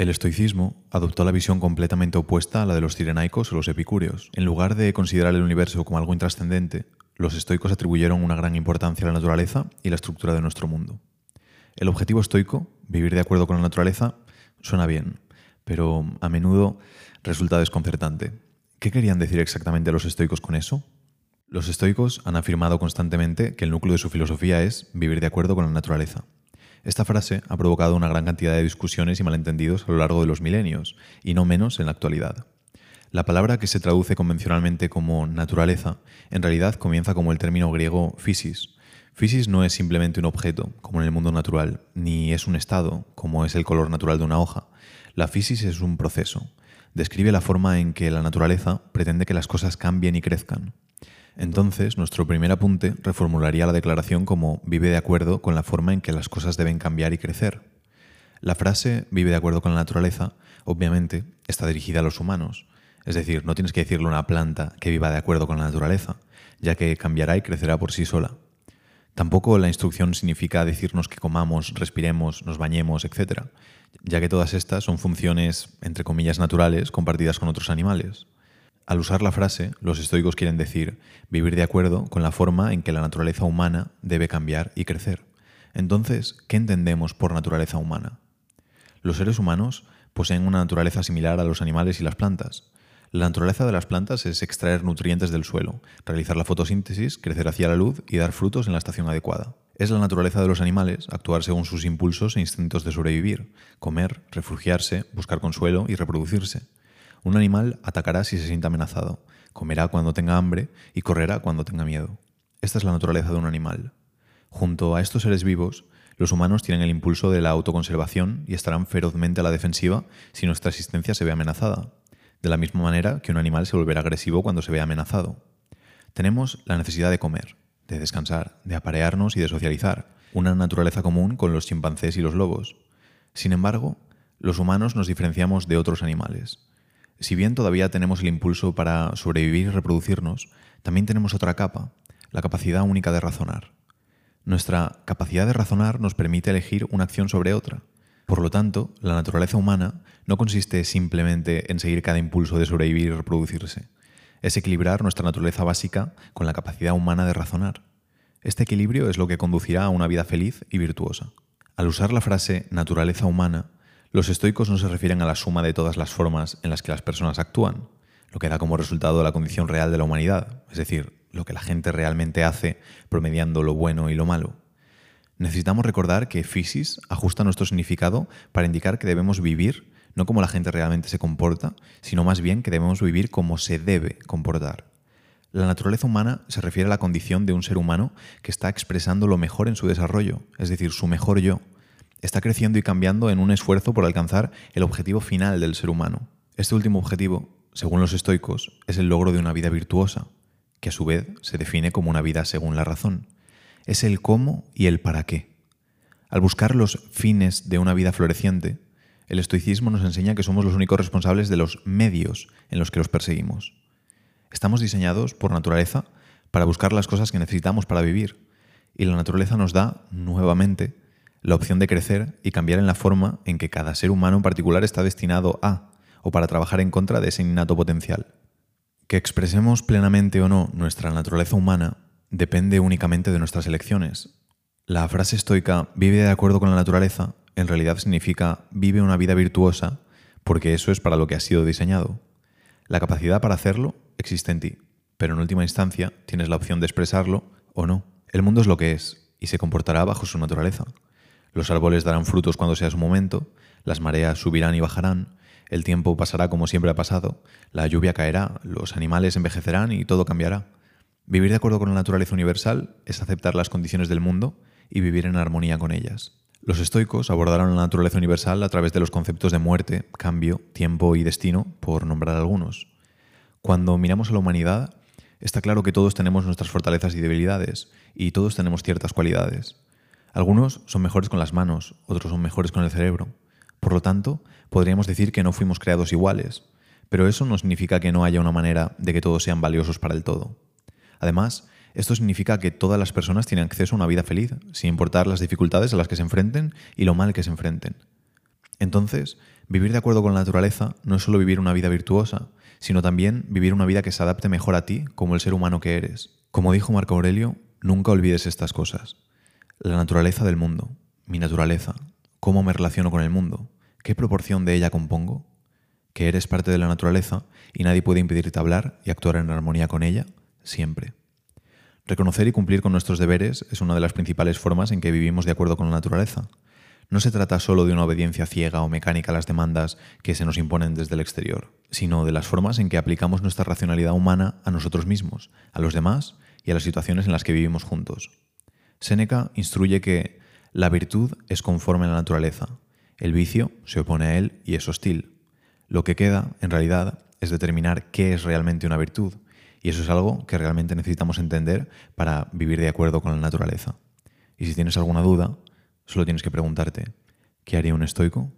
El estoicismo adoptó la visión completamente opuesta a la de los cirenaicos o los epicúreos. En lugar de considerar el universo como algo intrascendente, los estoicos atribuyeron una gran importancia a la naturaleza y la estructura de nuestro mundo. El objetivo estoico, vivir de acuerdo con la naturaleza, suena bien, pero a menudo resulta desconcertante. ¿Qué querían decir exactamente los estoicos con eso? Los estoicos han afirmado constantemente que el núcleo de su filosofía es vivir de acuerdo con la naturaleza. Esta frase ha provocado una gran cantidad de discusiones y malentendidos a lo largo de los milenios, y no menos en la actualidad. La palabra que se traduce convencionalmente como naturaleza, en realidad comienza como el término griego physis. Physis no es simplemente un objeto, como en el mundo natural, ni es un estado, como es el color natural de una hoja. La physis es un proceso. Describe la forma en que la naturaleza pretende que las cosas cambien y crezcan. Entonces, nuestro primer apunte reformularía la declaración como vive de acuerdo con la forma en que las cosas deben cambiar y crecer. La frase vive de acuerdo con la naturaleza, obviamente, está dirigida a los humanos. Es decir, no tienes que decirle a una planta que viva de acuerdo con la naturaleza, ya que cambiará y crecerá por sí sola. Tampoco la instrucción significa decirnos que comamos, respiremos, nos bañemos, etc., ya que todas estas son funciones, entre comillas, naturales compartidas con otros animales. Al usar la frase, los estoicos quieren decir vivir de acuerdo con la forma en que la naturaleza humana debe cambiar y crecer. Entonces, ¿qué entendemos por naturaleza humana? Los seres humanos poseen una naturaleza similar a los animales y las plantas. La naturaleza de las plantas es extraer nutrientes del suelo, realizar la fotosíntesis, crecer hacia la luz y dar frutos en la estación adecuada. Es la naturaleza de los animales actuar según sus impulsos e instintos de sobrevivir, comer, refugiarse, buscar consuelo y reproducirse. Un animal atacará si se siente amenazado, comerá cuando tenga hambre y correrá cuando tenga miedo. Esta es la naturaleza de un animal. Junto a estos seres vivos, los humanos tienen el impulso de la autoconservación y estarán ferozmente a la defensiva si nuestra existencia se ve amenazada, de la misma manera que un animal se volverá agresivo cuando se ve amenazado. Tenemos la necesidad de comer, de descansar, de aparearnos y de socializar, una naturaleza común con los chimpancés y los lobos. Sin embargo, los humanos nos diferenciamos de otros animales. Si bien todavía tenemos el impulso para sobrevivir y reproducirnos, también tenemos otra capa, la capacidad única de razonar. Nuestra capacidad de razonar nos permite elegir una acción sobre otra. Por lo tanto, la naturaleza humana no consiste simplemente en seguir cada impulso de sobrevivir y reproducirse. Es equilibrar nuestra naturaleza básica con la capacidad humana de razonar. Este equilibrio es lo que conducirá a una vida feliz y virtuosa. Al usar la frase naturaleza humana, los estoicos no se refieren a la suma de todas las formas en las que las personas actúan, lo que da como resultado la condición real de la humanidad, es decir, lo que la gente realmente hace promediando lo bueno y lo malo. Necesitamos recordar que physis ajusta nuestro significado para indicar que debemos vivir no como la gente realmente se comporta, sino más bien que debemos vivir como se debe comportar. La naturaleza humana se refiere a la condición de un ser humano que está expresando lo mejor en su desarrollo, es decir, su mejor yo, está creciendo y cambiando en un esfuerzo por alcanzar el objetivo final del ser humano. Este último objetivo, según los estoicos, es el logro de una vida virtuosa, que a su vez se define como una vida según la razón. Es el cómo y el para qué. Al buscar los fines de una vida floreciente, el estoicismo nos enseña que somos los únicos responsables de los medios en los que los perseguimos. Estamos diseñados por naturaleza para buscar las cosas que necesitamos para vivir, y la naturaleza nos da, nuevamente, la opción de crecer y cambiar en la forma en que cada ser humano en particular está destinado a, o para trabajar en contra de ese innato potencial. Que expresemos plenamente o no nuestra naturaleza humana depende únicamente de nuestras elecciones. La frase estoica vive de acuerdo con la naturaleza en realidad significa vive una vida virtuosa porque eso es para lo que has sido diseñado. La capacidad para hacerlo existe en ti, pero en última instancia tienes la opción de expresarlo o no. El mundo es lo que es y se comportará bajo su naturaleza. Los árboles darán frutos cuando sea su momento, las mareas subirán y bajarán, el tiempo pasará como siempre ha pasado, la lluvia caerá, los animales envejecerán y todo cambiará. Vivir de acuerdo con la naturaleza universal es aceptar las condiciones del mundo y vivir en armonía con ellas. Los estoicos abordaron la naturaleza universal a través de los conceptos de muerte, cambio, tiempo y destino, por nombrar algunos. Cuando miramos a la humanidad, está claro que todos tenemos nuestras fortalezas y debilidades, y todos tenemos ciertas cualidades. Algunos son mejores con las manos, otros son mejores con el cerebro. Por lo tanto, podríamos decir que no fuimos creados iguales, pero eso no significa que no haya una manera de que todos sean valiosos para el todo. Además, esto significa que todas las personas tienen acceso a una vida feliz, sin importar las dificultades a las que se enfrenten y lo mal que se enfrenten. Entonces, Vivir de acuerdo con la naturaleza no es solo vivir una vida virtuosa, sino también vivir una vida que se adapte mejor a ti como el ser humano que eres. Como dijo Marco Aurelio, nunca olvides estas cosas. La naturaleza del mundo, mi naturaleza, cómo me relaciono con el mundo, qué proporción de ella compongo, que eres parte de la naturaleza y nadie puede impedirte hablar y actuar en armonía con ella, siempre. Reconocer y cumplir con nuestros deberes es una de las principales formas en que vivimos de acuerdo con la naturaleza. No se trata solo de una obediencia ciega o mecánica a las demandas que se nos imponen desde el exterior, sino de las formas en que aplicamos nuestra racionalidad humana a nosotros mismos, a los demás y a las situaciones en las que vivimos juntos. Séneca instruye que la virtud es conforme a la naturaleza, el vicio se opone a él y es hostil. Lo que queda, en realidad, es determinar qué es realmente una virtud, y eso es algo que realmente necesitamos entender para vivir de acuerdo con la naturaleza. Y si tienes alguna duda, Solo tienes que preguntarte, ¿qué haría un estoico?